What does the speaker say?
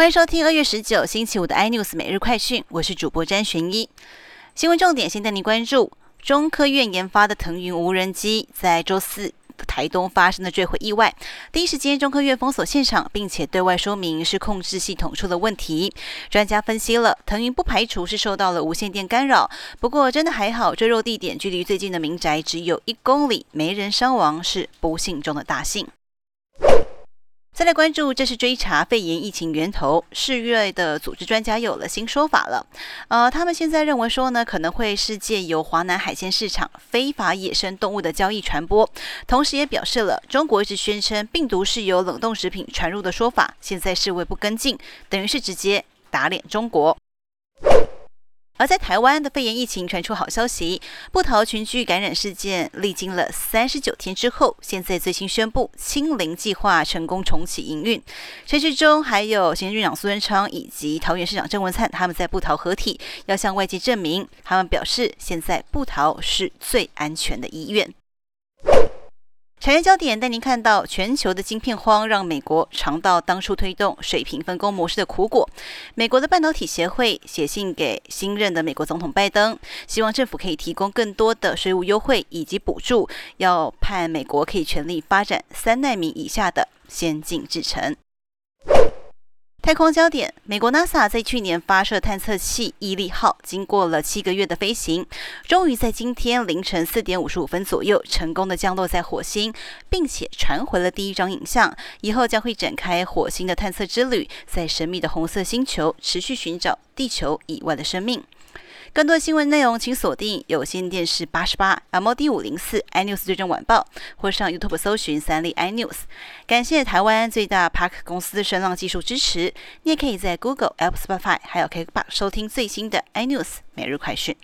欢迎收听二月十九星期五的 iNews 每日快讯，我是主播詹玄一。新闻重点先带您关注：中科院研发的腾云无人机在周四台东发生的坠毁意外，第一时间中科院封锁现场，并且对外说明是控制系统出了问题。专家分析了，腾云不排除是受到了无线电干扰，不过真的还好，坠落地点距离最近的民宅只有一公里，没人伤亡，是不幸中的大幸。再来关注，这是追查肺炎疫情源头。世卫的组织专家有了新说法了，呃，他们现在认为说呢，可能会是借由华南海鲜市场非法野生动物的交易传播，同时也表示了中国一直宣称病毒是由冷冻食品传入的说法，现在世卫不跟进，等于是直接打脸中国。而在台湾的肺炎疫情传出好消息，布桃群聚感染事件历经了三十九天之后，现在最新宣布清零计划成功重启营运。陈时中还有行政院长苏贞昌以及桃园市长郑文灿，他们在布桃合体，要向外界证明，他们表示现在布桃是最安全的医院。产业焦点带您看到，全球的晶片荒让美国尝到当初推动水平分工模式的苦果。美国的半导体协会写信给新任的美国总统拜登，希望政府可以提供更多的税务优惠以及补助，要盼美国可以全力发展三纳米以下的先进制程。太空焦点：美国 NASA 在去年发射探测器毅力号，经过了七个月的飞行，终于在今天凌晨四点五十五分左右成功的降落在火星，并且传回了第一张影像。以后将会展开火星的探测之旅，在神秘的红色星球持续寻找地球以外的生命。更多新闻内容，请锁定有线电视八十八 M D 五零四 iNews 最终晚报，或上 YouTube 搜寻三立 iNews。感谢台湾最大 Park 公司声浪技术支持。你也可以在 Google、Apple、Spotify 还有 k i c k b o x 收听最新的 iNews 每日快讯。